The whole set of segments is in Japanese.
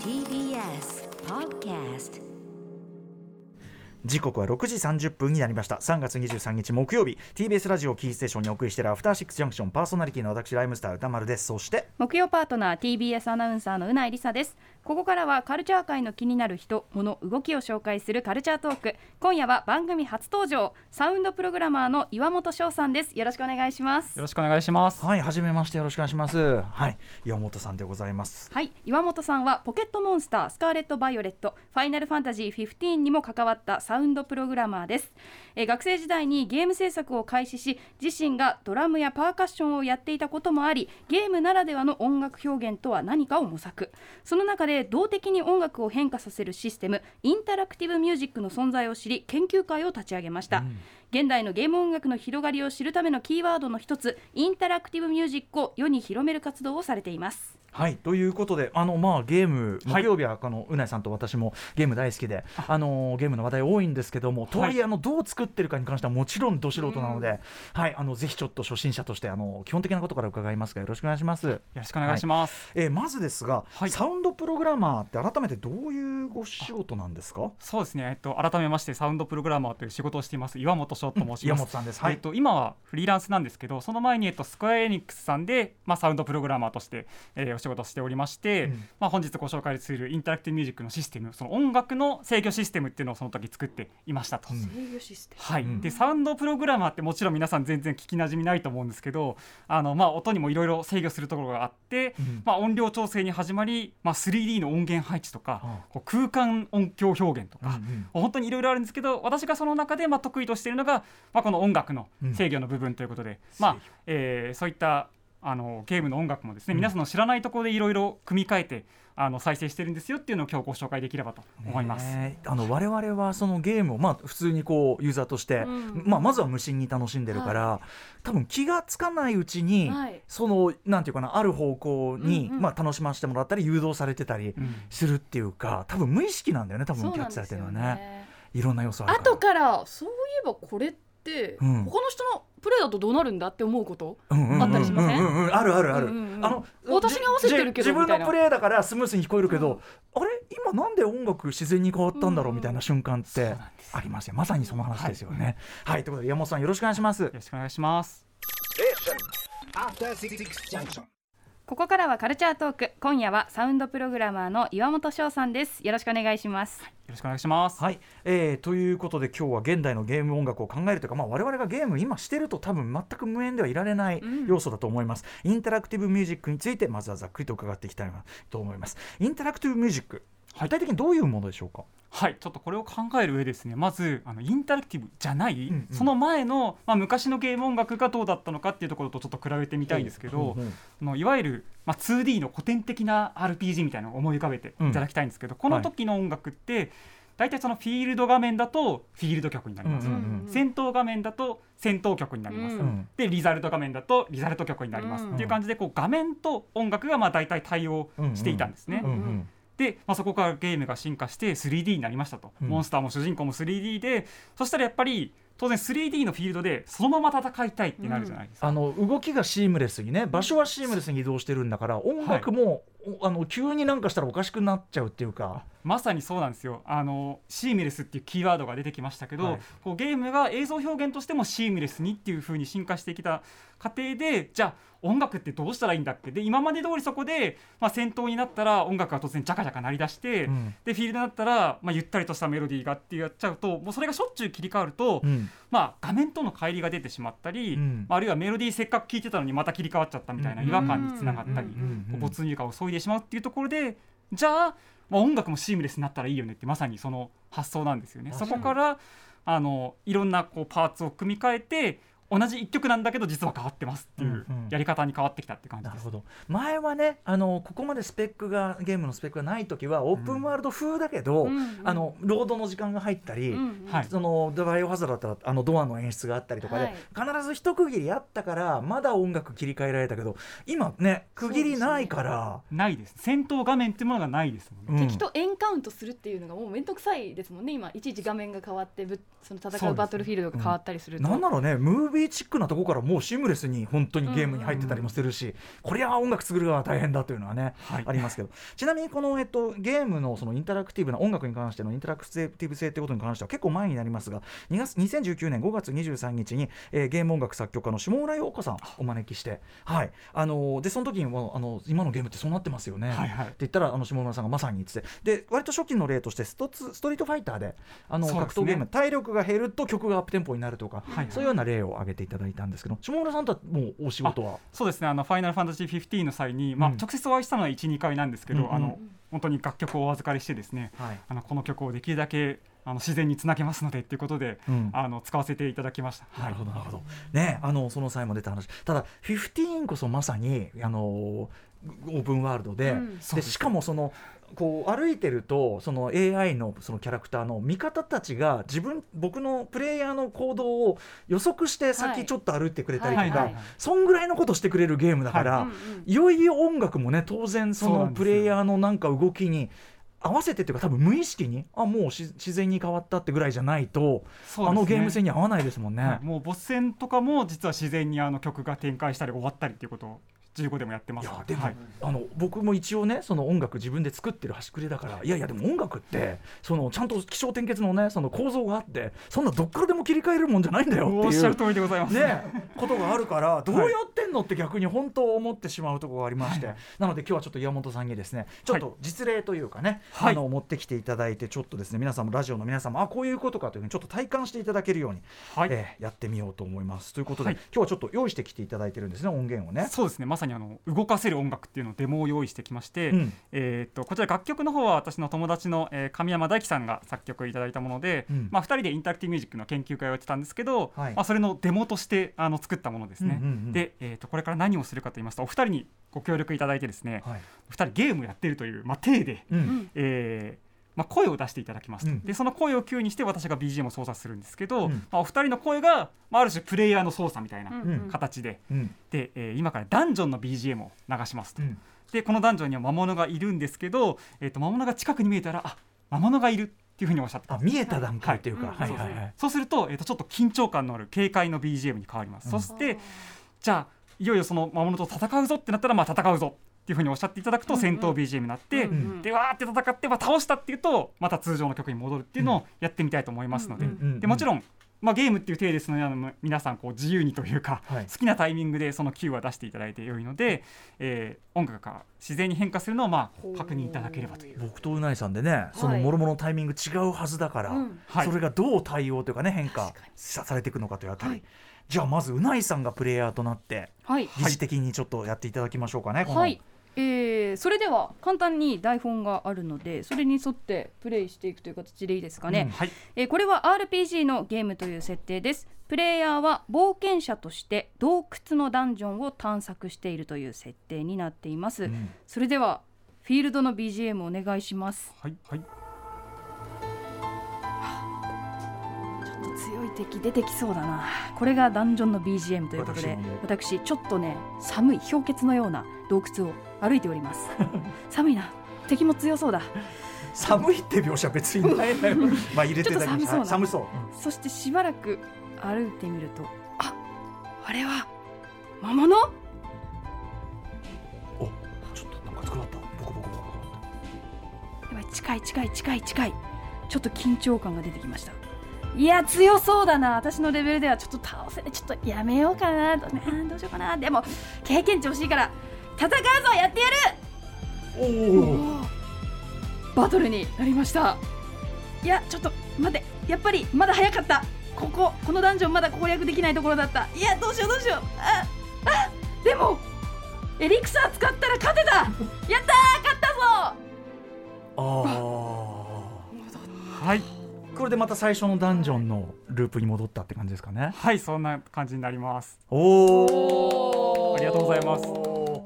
TBS Podcast 時刻は6時30分になりました。3月23日木曜日。TBS ラジオキーステーションにお送りしているアフターシックスジャンクションパーソナリティの私ライムスター歌丸です。そして木曜パートナー TBS アナウンサーのうないりさです。ここからはカルチャー界の気になる人物動きを紹介するカルチャートーク。今夜は番組初登場サウンドプログラマーの岩本翔さんです。よろしくお願いします。よろしくお願いします。はい初めましてよろしくお願いします。はい岩本さんでございます。はい岩本さんはポケットモンスタースカーレット・バイオレットファイナルファンタジー15にも関わったサウンドプログラマーです、えー学生時代にゲーム制作を開始し自身がドラムやパーカッションをやっていたこともありゲームならではの音楽表現とは何かを模索。その中で動的に音楽を変化させるシステムインタラクティブミュージックの存在を知り研究会を立ち上げました、現代のゲーム音楽の広がりを知るためのキーワードの一つインタラクティブミュージックを世に広める活動をされています。はいということであのまあゲームはい。木曜日はこのうないさんと私もゲーム大好きであ。のゲームの話題多いんですけどもとはいえあのどう作ってるかに関してはもちろんど素人なので、はいあのぜひちょっと初心者としてあの基本的なことから伺いますがよろしくお願いします。よろしくお願いします。えーまずですが、はいサウンドプログラマーって改めてどういうご仕事なんですか？そうですね。えっと改めましてサウンドプログラマーという仕事をしています岩本翔と申し岩ます。本さんです。はい。えっと今はフリーランスなんですけど、その前にえっとスクエアエニックスさんでまあサウンドプログラマーとして、えーお仕事をしておりまして、うんまあ本日ご紹介するインタラクティブミュージックのシステム、その音楽の制御システムっていうのをその時作っていましたと。うん制御システムはい、うん。でサウンドプログラマーってもちろん皆さん全然聞きなじみないと思うんですけどあの、まあ、音にもいろいろ制御するところがあって、うん。まあ、音量調整に始まり、まあ、3D の音源配置とか、あ。こう空間音響表現とか、うんうん。本当にいろいろあるんですけど私がその中でまあ得意としているのが、まあ、この音楽の制御の部分ということで、まあ制御えーそういったあのゲームの音楽もですね、うん。皆さんの知らないところでいろいろ組み替えてあの再生してるんですよっていうのを今日ご紹介できればと思います。あの我々はそのゲームをまあ普通にこうユーザーとして、うん。まあまずは無心に楽しんでるから、多分気がつかないうちに、はい。そのなんていうかなある方向に、うんうん。まあ楽しませてもらったり誘導されてたりうん。するっていうか、多分無意識なんだよね多分キャッチされてるのはね。ね。いろんな要素あるから。後からそういえばこれってうん他の人のプレイだとどうなるんだって思うこと？うんうんうんあったりしません？うんうんうん。あるあるある、うんうんうん。あの私に合わせてるけどじ自分のプレイだからスムーズに聞こえるけど、あれ？今なんで音楽自然に変わったんだろうみたいな瞬間ってありますよ。まさにその話ですよね。はい、ということで山本さんよろしくお願いします。よろしくお願いします。ここからはカルチャートーク。今夜はサウンドプログラマーの岩本翔さんです。よろしくお願いします。よろしくお願いします。はい、えーということで今日は現代のゲーム音楽を考えるというか、まあ、我々がゲーム今してると多分全く無縁ではいられない要素だと思います、インタラクティブミュージックについてまずはざっくりと伺っていきたいなと思います。インタラクティブミュージック具体的にどういうものでしょうか、はい、ちょっとこれを考える上ですねまずあのインタラクティブじゃない、うんうん。その前の、まあ、昔のゲーム音楽がどうだったのかっていうところとちょっと比べてみたいんですけど、うんうんあのいわゆる、まあ、2D の古典的な RPG みたいなのを思い浮かべていただきたいんですけど、この時の音楽って、大体そのフィールド画面だとフィールド曲になります、うんうんうん戦闘画面だと戦闘曲になります、うんうん。でリザルト画面だとリザルト曲になります、うんっていう感じでこう画面と音楽がまあ大体対応していたんですね。うんうんで、まあ、そこからゲームが進化して 3D になりましたと、うん。モンスターも主人公も 3D でそしたらやっぱり当然 3D のフィールドでそのまま戦いたいってなるじゃないですか。あの動きがシームレスにね場所はシームレスに移動してるんだから音楽も、おあの急になんかしたらおかしくなっちゃうっていうか、まさにそうなんですよ。あのシームレスっていうキーワードが出てきましたけど、はい。こうゲームが映像表現としてもシームレスにっていう風に進化してきた過程でじゃあ音楽ってどうしたらいいんだっけで今まで通りそこで、まあ、戦闘になったら音楽が突然ジャカジャカ鳴り出して、うん。でフィールドになったら、まあ、ゆったりとしたメロディーがってやっちゃうともうそれがしょっちゅう切り替わると、うんまあ、画面との乖離が出てしまったり、ああるいはメロディーせっかく聴いてたのにまた切り替わっちゃったみたいな違和感につながったり、没入感を削いでしまうっていうところでじゃあ、まあ、音楽もシームレスになったらいいよねってまさにその発想なんですよね。そこからあのいろんなこうパーツを組み替えて同じ一曲なんだけど実は変わってますっていううんうん。やり方に変わってきたって感じです。なるほど。前はねあのここまでスペックがゲームのスペックがない時はオープンワールド風だけど、うんうん。あのロードの時間が入ったり、うんはい。そのドバイオハザードだったらあのドアの演出があったりとかで、はい。必ず一区切りあったからまだ音楽切り替えられたけど今ね区切りないから、ないです。戦闘画面っていうものがないですもんね。うん。敵とエンカウントするっていうのがもう面倒くさいですもんね。今いちいち画面が変わってぶその戦うバトルフィールドが変わったりすると、なんだろうねムービーチックなところからもうシームレスに本当にゲームに入ってたりもするし、これは音楽作る側は大変だというのはね、はい。ありますけど。ちなみにこの、えっと、ゲームのそのインタラクティブな音楽に関してのインタラクティブ性ということに関しては結構前になりますが2月2019年5月23日に、えーゲーム音楽作曲家の下村陽子さんをお招きして、はい。あのーでその時にもあの今のゲームってそうなってますよね、はいはい。って言ったらあの下村さんがまさに言っててで割と初期の例としてストツストリートファイターであの格闘ゲーム体力が減ると曲がアップテンポになるとか、はいそういうような例を挙げていただいたんですけど下村さんとはもうお仕事は？そうですね。あの「ファイナルファンタジー15」の際に、まあうん。直接お会いしたのは12回なんですけど、うんうん。あの本当に楽曲をお預かりしてですねはい。あのこの曲をできるだけあの自然につなげますのでっていうことで、うん。あの使わせていただきました。なるほどなるほど。ねあのその際も出た話。ただ15こそまさにあのオープンワールドで,、うん。でしかもそのこう歩いてるとその AI のそのキャラクターの味方たちが自分僕のプレイヤーの行動を予測してはい先ちょっと歩いてくれたりとか、はいはいはいそんぐらいのことしてくれるゲームだから、うんうん。いよいよ音楽もね当然そのプレイヤーのなんか動きに合わせてっていうか多分無意識にあもうし自然に変わったってぐらいじゃないと、ね。あのゲーム性に合わないですもんね。はい。もうボス戦とかも実は自然にあの曲が展開したり終わったりっていうことを15でもやってますいやでも、はい。あの僕も一応ねその音楽自分で作ってる端くれだからい。やいやでも音楽ってそのちゃんと起承転結のねその構造があってそんなどっからでも切り替えるもんじゃないんだよっていうおっしゃる通りでございます。ね、ことがあるからどうやってんのって逆に本当思ってしまうところがありまして、はいなので今日はちょっと岩本さんにですねちょっと実例というかね、はい。あの持ってきていただいてちょっとですね皆さんもラジオの皆さんもあこういうことかというふうにちょっと体感していただけるように、はい。えーやってみようと思います。ということで、はい。今日はちょっと用意してきていただいてるんですね音源をね。そうですね。まさにあの動かせる音楽っていうのをデモを用意してきまして、うん。えーっとこちら楽曲の方は私の友達の、えー神山大樹さんが作曲いただいたもので、うん。まあ、2人でインタラクティブミュージックの研究会をやってたんですけど、はい。まあ、それのデモとしてあの作ったものですね。で、えーっとこれから何をするかと言いますとお二人にご協力いただいてですね、はい。お二人ゲームやってるという、まあ、体で、うん。えーまあ、声を出していただきますと、うん。でその声をキューにして私が BGM を操作するんですけど、うん。まあ、お二人の声が、まあ、ある種プレイヤーの操作みたいなうん形で、うん。で、えー今からダンジョンの BGM を流しますと、うん。でこのダンジョンには魔物がいるんですけど、えー、と魔物が近くに見えたらあ魔物がいるっていうふうにおっしゃって見えた段階というか、ははいいはいはい。そうすると,、えー、とちょっと緊張感のある軽快の BGM に変わります、そしてじゃあいよいよその魔物と戦うぞってなったらまあ戦うぞっていうふうにおっしゃっていただくと戦闘 BGM になって、うんうん。でわーって戦って、まあ、倒したっていうとまた通常の曲に戻るっていうのをやってみたいと思いますので,、でもちろん、まあ、ゲームっていう体ですので皆さんこう自由にというか、はい。好きなタイミングでその Q は出していただいて良いので、えー音楽が自然に変化するのをまあ確認いただければという。僕とうないさんでね、そのもろもろのタイミング違うはずだから、それがどう対応というかね変化さされていくのかというあたり、はいじゃあまずうないさんがプレイヤーとなってはい。疑似的にちょっとやっていただきましょうかね。はい、えーそれでは簡単に台本があるのでそれに沿ってプレイしていくという形でいいですかね、うんはい。えーこれは RPG のゲームという設定です。プレイヤーは冒険者として洞窟のダンジョンを探索しているという設定になっています、うん。それではフィールドの BGM お願いします。はいはい敵出てきそうだな。これがダンジョンの BGM ということで私ちょっとね寒い氷結のような洞窟を歩いております。寒いな。敵も強そうだ。寒いって描写別にない。のよ。まあ入れてたりもちょっと寒そうそう。そしてしばらく歩いてみるとああれは魔物？おちょっとなんか作らった。ボコボコボコボコ。やばい近い近い近い近い。ちょっと緊張感が出てきましたいや強そうだな。私のレベルではちょっと倒せないちょっとやめようかなど,、ね、どうしようかな。でも経験値欲しいから戦うぞやってやる。おお。バトルになりました。いやちょっと待って。やっぱりまだ早かった。こここのダンジョンまだ攻略できないところだった。いやどうしようどうしよう。ああでもエリクサー使ったら勝てた。やったー勝ったぞ。あはいれでまた最初のダンジョンのループに戻ったって感じですかね。はいそんな感じになります。おお。ありがとうございます。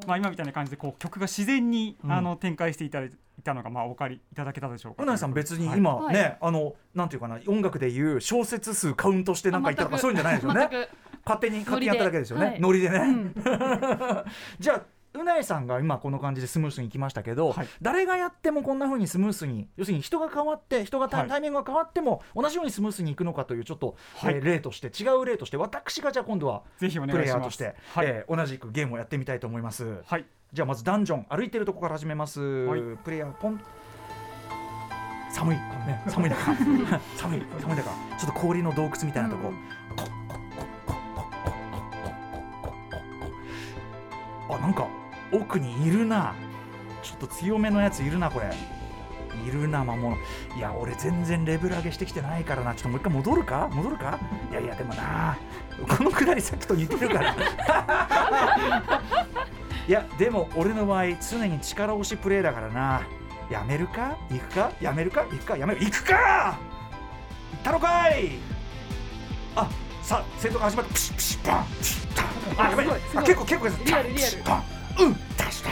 まあ今みたいな感じでこう曲が自然に、うん。あの展開していただいたのがまあお分かりいただけたでしょうか。うなぎさん別にはい。今はい。ね、あのなんていうかな音楽でいう小説数カウントしてなんか言ったとかそういうんじゃないですよね。全く。勝手に勝手にやっただけですよね。はい。ノリでね、うん。じゃあうないさんが今この感じでスムースにいきましたけど、はい。誰がやってもこんな風にスムースに要するに人が変わって人がタ,、イミングが変わっても同じようにスムースにいくのかというちょっと、はい。えー例として違う例として私がじゃあ今度はぜひおプレイヤーとして、はい。えー同じくゲームをやってみたいと思います。はい。じゃあまずダンジョン歩いてるとこから始めます、はい。プレイヤーポン。寒いこのね。寒い中。寒い寒い中。ちょっと氷の洞窟みたいなとこ、あなんか奥にいるな。ちょっと強めのやついるなこれ。いるな魔物。いや俺全然レベル上げしてきてないからな。ちょっともう一回戻るか？戻るか？いやいやでもな。このくだりさっきと似てるから。いやでも俺の場合常に力押しプレイだからな。やめるか？行くか？やめるか？行くか？やめる？行くか！行ったのかい！あさあ戦闘が始まった。プシップシッパン。プシッパン。あやばい。あ結構結構です。リアルリアル。パンうん。出した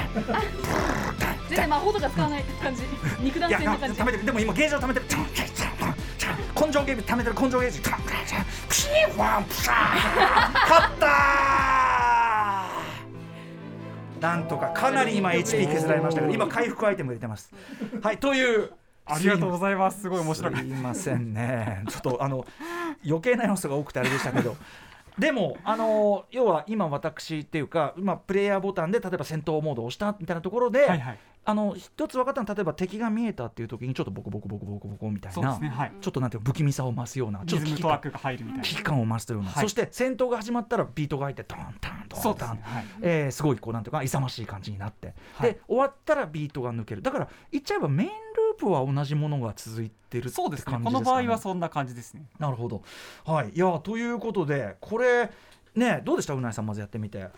全然魔法とか使わない感じ。肉弾いや戦な感じ貯めてるでも今ゲージを貯めてる。根性ゲージ貯めてる根性ゲージ。ーワンプシャー。勝ったー！なんとかかなり今 HP 削られましたけど今回復アイテム入れてます。はいという。ありがとうございます。すごい面白かっすいませんね。ちょっとあの余計な要素が多くてあれでしたけどでもあの要は今私っていうか今プレイヤーボタンで例えば戦闘モードを押したみたいなところで、たはいはい。あの一つ分かったのは例えば敵が見えたっていう時にちょっとボコボコボコボコボコみたいそうでな、すねはい。ちょっとなんていうの不気味さを増すようなちょリっと危機感を増すような、はい。そして戦闘が始まったらビートが入ってドンタンドそうンタン、ねはい。えーすごいこうなんていうか勇ましい感じになって、はい。で終わったらビートが抜ける。だから言っちゃえばメインループは同じものが続いてるってそう感じですか、ね、ですね。この場合はそんな感じですね。なるほど。はい。いやということでこれねどうでした？うないさんまずやってみて。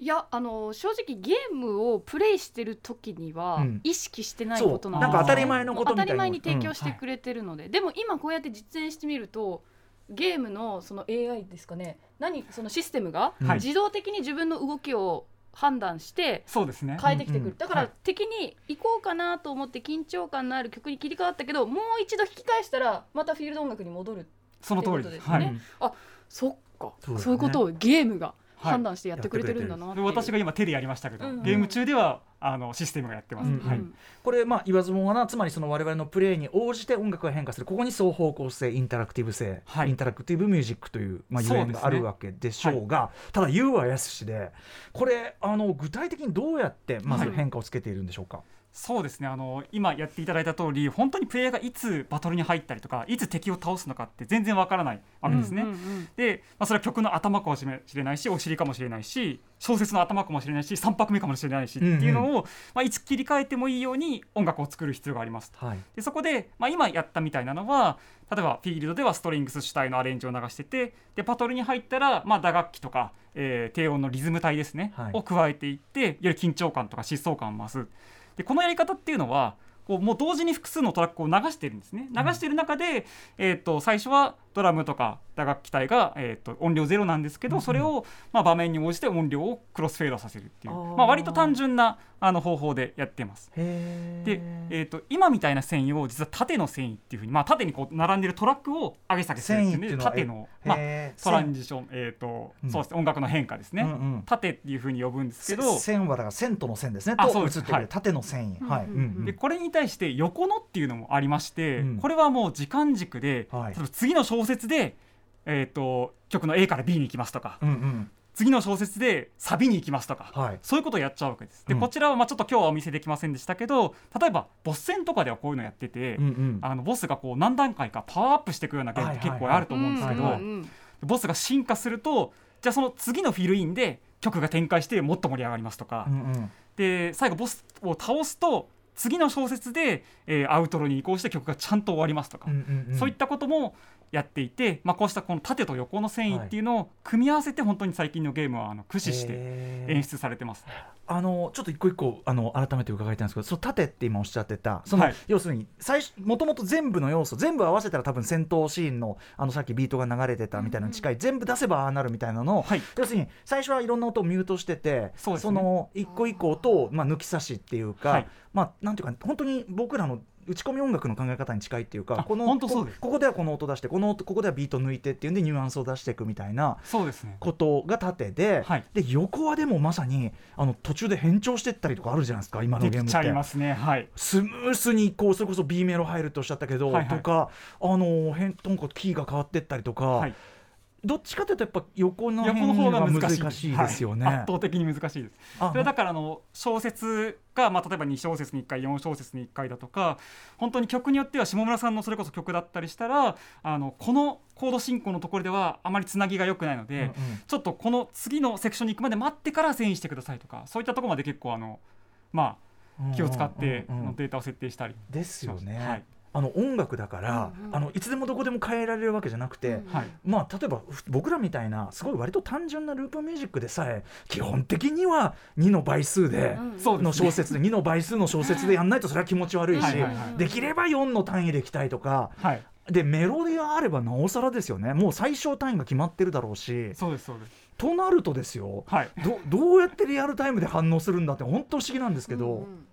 いやあの正直ゲームをプレイしてる時にはうん。意識してないことなんなんか当たり前のことみたいな当たり前に提供しうんてくれてるので、でも今こうやって実演してみるとゲームのその AI ですかね。何そのシステムがはい。自動的に自分の動きを判断してそうですね。変えてきてくる、うんうん。だからはい。敵に行こうかなと思って緊張感のある曲に切り替わったけどもう一度引き返したらまたフィールド音楽に戻るその通りってですことです。ねはい。そっか。そうだよね。そういうことをゲームが。はい判断してやってくれてるんだなってい私が今手でやりましたけど、うんゲーム中ではあのシステムがやってます、うんはい。うんこれまあ言わずもがなつまりその我々のプレイに応じて音楽が変化するここに双方向性インタラクティブ性、はい。インタラクティブミュージックという、まあ、ゆえんがあるわけでしょうがただ言うはやすしでこれあの具体的にどうやってまず変化をつけているんでしょうか、そうですね。あの今やっていただいた通り本当にプレイヤーがいつバトルに入ったりとかいつ敵を倒すのかって全然わからないわけですね、うんうんうん。で、まあ、それは曲の頭かもしれないしお尻かもしれないし小説の頭かもしれないし3拍目かもしれないしっていうのを、まあ、いつ切り替えてもいいように音楽を作る必要があります。とはい。でそこで、まあ、今やったみたいなのは例えばフィールドではストリングス主体のアレンジを流しててでバトルに入ったら、まあ、打楽器とか、えー低音のリズム体ですね、はい。を加えていってより緊張感とか疾走感を増すでこのやり方っていうのはこうもう同時に複数のトラックを流してるんですね。流してる中で、えー、と最初はドラムとか打楽器体が、えー、と音量ゼロなんですけど、それを、まあ、場面に応じて音量をクロスフェードさせるっていう。まあ、割と単純なあの方法でやってます。へで、えー、と今みたいな繊維を実は縦の繊維っていうふうに、まあ、縦にこう並んでるトラックを上げ下げするっていうのは縦の、まあ、トランジション、えーとうん。そうですね音楽の変化ですね、うんうん。縦っていうふうに呼ぶんですけどせ線はだから線との線ですね。あそうです。と映ってくるはい。縦の線維。はい、うんうん。うんでこれに対して横のっていうのもありまして、うん。これはもう時間軸で、はい。次の小説で、えー、と曲の A から B に行きますとか、うんうん次の小説でサビに行きますとか、はい。そういうことをやっちゃうわけです。で、うん。こちらはまあちょっと今日はお見せできませんでしたけど例えばボス戦とかではこういうのやってて、うんうん。あのボスがこう何段階かパワーアップしていくようなゲームって結構あると思うんですけど、ボスが進化するとじゃあその次のフィルインで曲が展開してもっと盛り上がりますとか、うんうん。で最後ボスを倒すと次の小説で、えーアウトロに移行して曲がちゃんと終わりますとか、そういったこともやっていて、まあ、こうしたこの縦と横の繊維っていうのを組み合わせて本当に最近のゲームはあの駆使して演出されてます。あのちょっと一個一個あの改めて伺いたいんですけどその縦って今おっしゃってたその、はい。要するに最初もともと全部の要素全部合わせたら多分戦闘シーンのあのさっきビートが流れてたみたいなのに近い、全部出せばああなるみたいなのを、はい。要するに最初はいろんな音をミュートしててそね。の一個一個音を、まあ、抜き差しっていうか、はい。まあなんていうか本当に僕らの打ち込み音楽の考え方に近いっていうかあこのこここではこの音出してこの音ここではビート抜いてっていうんでニュアンスを出していくみたいなそうですね。ことが縦で、はい。で横はでもまさにあの途中で変調してったりとかあるじゃないですか今のでゲームって。きちゃいますね。はい。スムースにこうそれこそ B メロ入るとおっしゃったけど、とかあの変なんかキーが変わってったりとか、はいどっちかというとやっぱ横の横の方が難しい。ですよね。はい。圧倒的に難しいです。あそれはだからあの小説が、まあ、例えば2小節に1回4小節に1回だとか本当に曲によっては下村さんのそれこそ曲だったりしたらあのこのコード進行のところではあまりつなぎが良くないので、うんうん。ちょっとこの次のセクションに行くまで待ってから遷移してくださいとかそういったところまで結構あのまあ気を使ってのデータを設定したり。ですよね。はいあの音楽だから、うんうん。あのいつでもどこでも変えられるわけじゃなくて、うんはいまあ例えばふ僕らみたいなすごい割と単純なループミュージックでさえ基本的には2の倍数で、うん。そうですね。の小説で2の倍数の小説でやんないとそれは気持ち悪いし、はいはいはい。できれば4の単位でいきたいとかはい。でメロディーがあればなおさらですよね。もう最小単位が決まってるだろうし。そうですそうです。となるとですよはい。どどうやってリアルタイムで反応するんだって本当不思議なんですけど、うんうん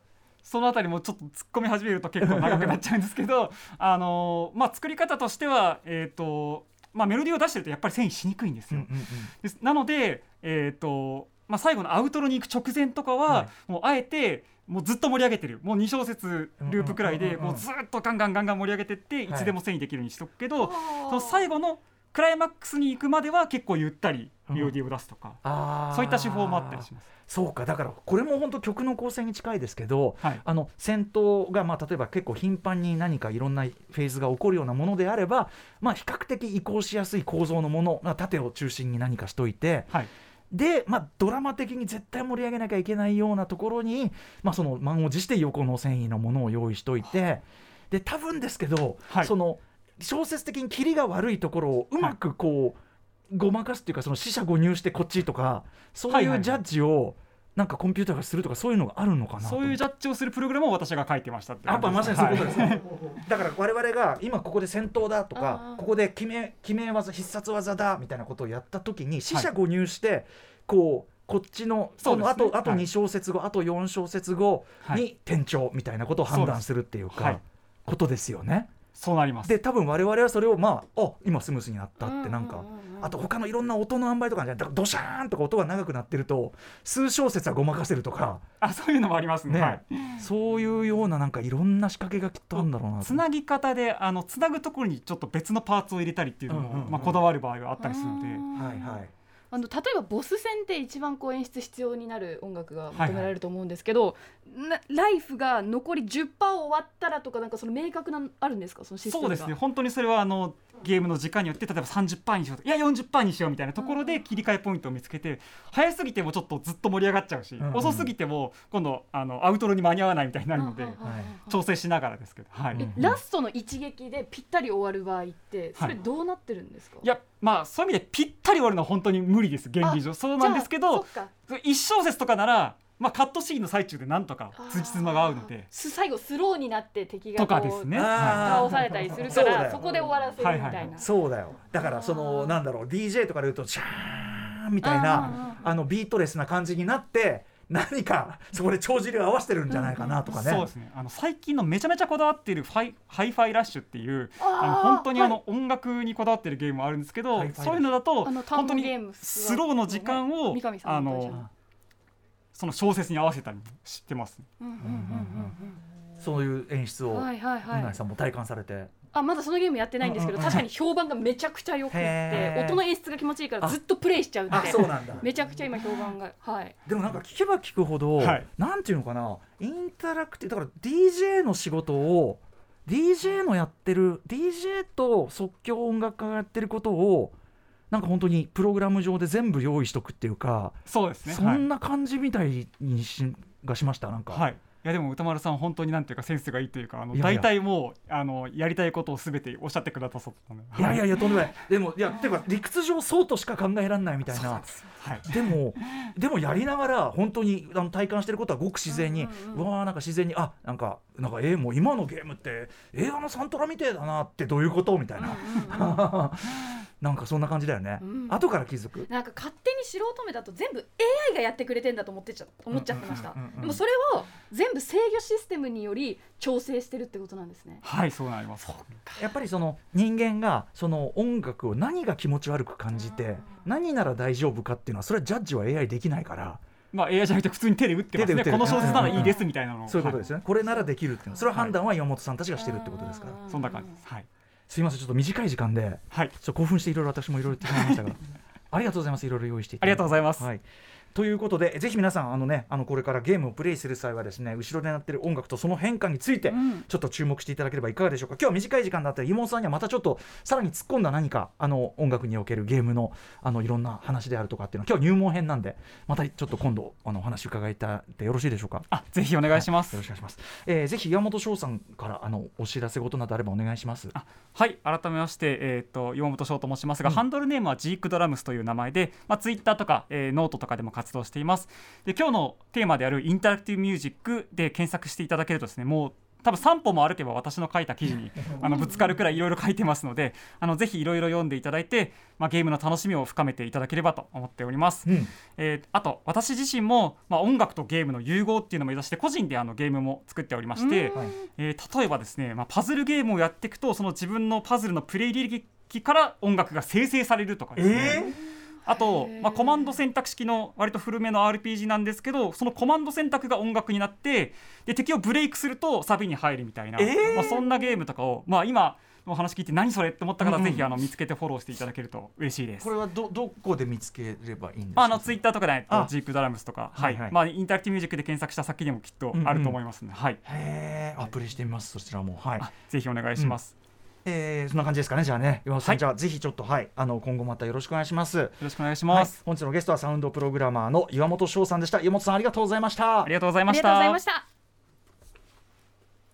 そのあたりもちょっと突っ込み始めると結構長くなっちゃうんですけど あのーまあ作り方としてはえっ、とまあメロディーを出してるとやっぱり遷移しにくいんですよ、うんうんうん。ですなのでえっ、とまあ最後のアウトロに行く直前とかは、はい。もうあえてもうずっと盛り上げてる。もう2小節ループくらいでうんうんもうずっとガンガンガンガン盛り上げてっていはい。つでも遷移できるようにしとくけど、その最後のクライマックスに行くまでは結構ゆったりメロディーを出すとか、あー。そういった手法もあったりします。そうか。だからこれも本当曲の構成に近いですけど、はい。あの戦闘がまあ例えば結構頻繁に何かいろんなフェーズが起こるようなものであれば、まあ、比較的移行しやすい構造のものが縦を中心に何かしといてはい。で、まあ、ドラマ的に絶対盛り上げなきゃいけないようなところに、まあ、その満を持して横の繊維のものを用意しといてで多分ですけど、はい。その小説的にキリが悪いところをうまくこう、ごまかすっていうかその死者誤入してこっちとかそうはいうジャッジをなんかコンピューターがするとかそういうのがあるのかなと。そういうジャッジをするプログラムを私が書いてましたってやっぱまさにそういうことです。はいね、だから我々が今ここで戦闘だとあかー。ここで決め決め技必殺技だみたいなことをやった時に死者誤入して、こうこっちのそのあとあとはい。2小節後、あと4小節後はい。に転調みたいなことを判断するっていうか、はいことですよね。そうなります。で多分我々はそれをまああ今スムースになったってなんか、うんうんうんうんあと他のいろんな音の塩梅とかじゃなくてドシャーンとか音が長くなってると数小節はごまかせるとか、あそういうのもありますね。ね。はい。そういうようななんかいろんな仕掛けがきっとあるんだろうなと。つなぎ方であのつなぐところにちょっと別のパーツを入れたりっていうのも、うんうんうんまあ、こだわる場合があったりするので、はいはいあの例えばボス戦って一番こう演出必要になる音楽が求められると思うんですけど、なライフが残り10%終わったらとかなんかその明確なあるんですか？そのシステムが。そうですね。本当にそれはあのゲームの時間によって例えば30%にしようと。いや40%にしようみたいなところで切り替えポイントを見つけて早すぎてもちょっとずっと盛り上がっちゃうし、うんうん遅すぎても今度あのアウトロに間に合わないみたいになるので、うんうんうんうん。はい調整しながらですけど、はい。うんえラストの一撃でぴったり終わる場合ってそれはい。どうなってるんですか、いやまあそういう意味でぴったり終わるのは本当に無理です原理上。そうなんですけどじゃあそっか。1小節とかなら、まあ、カットシーンの最中でなんとか辻褄が合うので。す最後スローになって敵がとこうかですね。倒されたりするからそこで終わらせるみたいな、そうだよ。だからそあのー。なんだろう DJ とかで言うとシャーンみたいあなあのビートレスな感じになって何かそこで帳尻を合わせてるんじゃないかなとかね。そうですね。あの最近のめちゃめちゃこだわっているファイハイファイラッシュっていうあの本当にあの音楽にこだわってるゲームもあるんですけど、そういうのだとあの単本当に語ゲームスローの時間をあんのその小説に合わせたりもしてます、そういう演出をうんはいはい。はいさんも体感されて。あまだそのゲームやってないんですけどうんうんうん。確かに評判がめちゃくちゃ良くて音の演出が気持ちいいからずっとプレイしちゃうって。あそうなんだ。めちゃくちゃ今評判がはい。でもなんか聞けば聞くほど、はい。なんていうのかなインタラクティブだから DJ の仕事を DJ のやってる DJ と即興音楽家がやってることをなんか本当にプログラム上で全部用意しとくっていうか、そうですね。そんな感じみたいにしがしましたなんか、はい、はいいやでも歌丸さん本当になんていうかセンスがいいというかあのいやいや。大体もうあのやりたいことをすべておっしゃってくださったので、いやいやはいやとんでもない。でもいやていうか理屈上そうとしか考えられないみたいな。はい、でもでもやりながら本当にあの体感してることはごく自然に、ううんうんうん。わーなんか自然にあなんかなんかえー、もう今のゲームって映画のサントラみてえだなってどういうことみたいな、なんかそんな感じだよね、うん。後から気づく。なんか勝手に素人目だと全部 AI がやってくれてんだと思ってちゃ思っちゃってました。うんうんうんうんでもそれを全部制御システムにより調整してるってことなんですね。はいそうなります。やっぱりその人間がその音楽を何が気持ち悪く感じて何なら大丈夫かっていうのはそれはジャッジは AI できないから。まあ AI じゃなくて普通に手で打ってます手で打ってる。ねこの小説ならいいですみたいなのを。そういうことですよね、これならできるっていうの。それは判断は岩本さんたちがしてるってことですから。はいそんな感じです。はい。すいませんちょっと短い時間ではい。ちょっと興奮していろいろ私もいろいろ言ってしまいましたが。ありがとうございます。いろいろ用意していただいて。ありがとうございます。はいということでぜひ皆さんあのねあのこれからゲームをプレイする際はですね後ろで鳴ってる音楽とその変化についてん。ちょっと注目していただければいかがでしょうか。今日は短い時間だったら妹さんにはまたちょっとさらに突っ込んだ何かあの音楽におけるゲームのあのいろんな話であるとかっていうのは今日は入門編なんでまたちょっと今度あのお話伺いたってよろしいでしょうか。あぜひお願いします。よろしくお願いします、えーぜひ岩本翔さんからあのお知らせ事などあればお願いします。あはい改めまして、えー、と岩本翔と申しますが、うん。ハンドルネームはジークドラムスという名前で、まあ、ツイッターとか、えーノートとかでも活動しています。で今日のテーマであるインタラクティブミュージックで検索していただけるとですねもう多分3歩も歩けば私の書いた記事に あのぶつかるくらいいろいろ書いてますのであのぜひいろいろ読んでいただいて、まあ、ゲームの楽しみを深めていただければと思っております、うん。えーあと私自身も、まあ、音楽とゲームの融合っていうのを目指して個人であのゲームも作っておりまして、はい。えー例えばですね、まあ、パズルゲームをやっていくとその自分のパズルのプレイ履歴から音楽が生成されるとかですね、あと、まあ、コマンド選択式の割と古めの RPG なんですけどそのコマンド選択が音楽になってで敵をブレイクするとサビに入るみたいな、えー。まあ、そんなゲームとかを、まあ、今のお話聞いて何それって思った方ぜひあの見つけてフォローしていただけると嬉しいです。こ。れはどどこで見つければいいんですか？まあ、あのツイッターとかで、ジークドラムスとか、はいはい。はい。まあ、インタラクティブミュージックで検索した先にもきっとあると思いますので、はい、へえあプレイしてみます。そちらも。はい。あぜひお願いします。えー、そんな感じですかねじゃあね。岩本さん、はい。じゃあぜひちょっとはいあの今後またよろしくお願いします。よろしくお願いしはい。ます。本日のゲストはサウンドプログラマーの岩本翔さんでした。岩本さんありがとうございました。ありがとうございありました。がとうございまし。た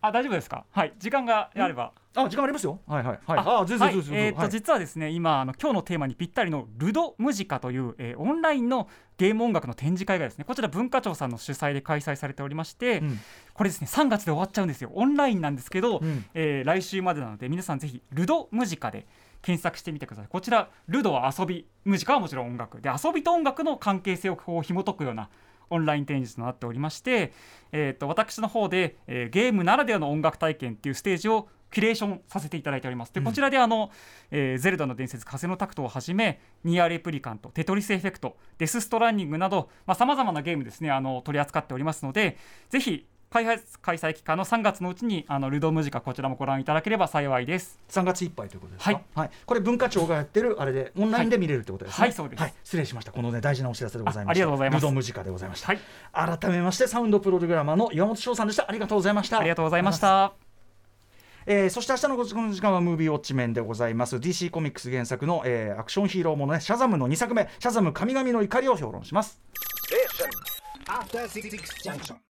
あ、大丈夫ですか？はい、時間があれば。あ時間ありますよ。はいはい。はい。ああ全然はい全然。えーと実はですね今あの今日のテーマにぴったりのルドムジカという、えーオンラインのゲーム音楽の展示会がですねこちら文化庁さんの主催で開催されておりまして、うん。これですね3月で終わっちゃうんですよ。オンラインなんですけど、うん。えー来週までなので皆さんぜひルドムジカで検索してみてください。こちらルドは遊びムジカはもちろん音楽。で遊びと音楽の関係性をこう紐解くようなオンライン展示となっておりまして、えー、と私の方で、えーゲームならではの音楽体験っていうステージをキュレーションさせていただいております。でこちらであの、えーゼルダの伝説風のタクトをはじめニアレプリカントテトリスエフェクトデスストランニングなどさまざ、まなゲームですねあの取り扱っておりますのでぜひ開発開催期間の3月のうちにあのルドムジカこちらもご覧いただければ幸いです。3月いっぱいということですか？はい、これ文化庁がやってるあれでオンラインで見れるってことですね。はいはいそうです。失礼しました。このね大事なお知らせでございました。あありがとうございます。ルドムジカでございました、はい。改めましてサウンドプログラマーの岩本翔さんでした。ありがとうございました。ありがとうございました。えーそして明日のこの時間はムービーウォッチメンでございます。DC コミックス原作の、えーアクションヒーローものねシャザムの2作目シャザム神々の怒りを評論します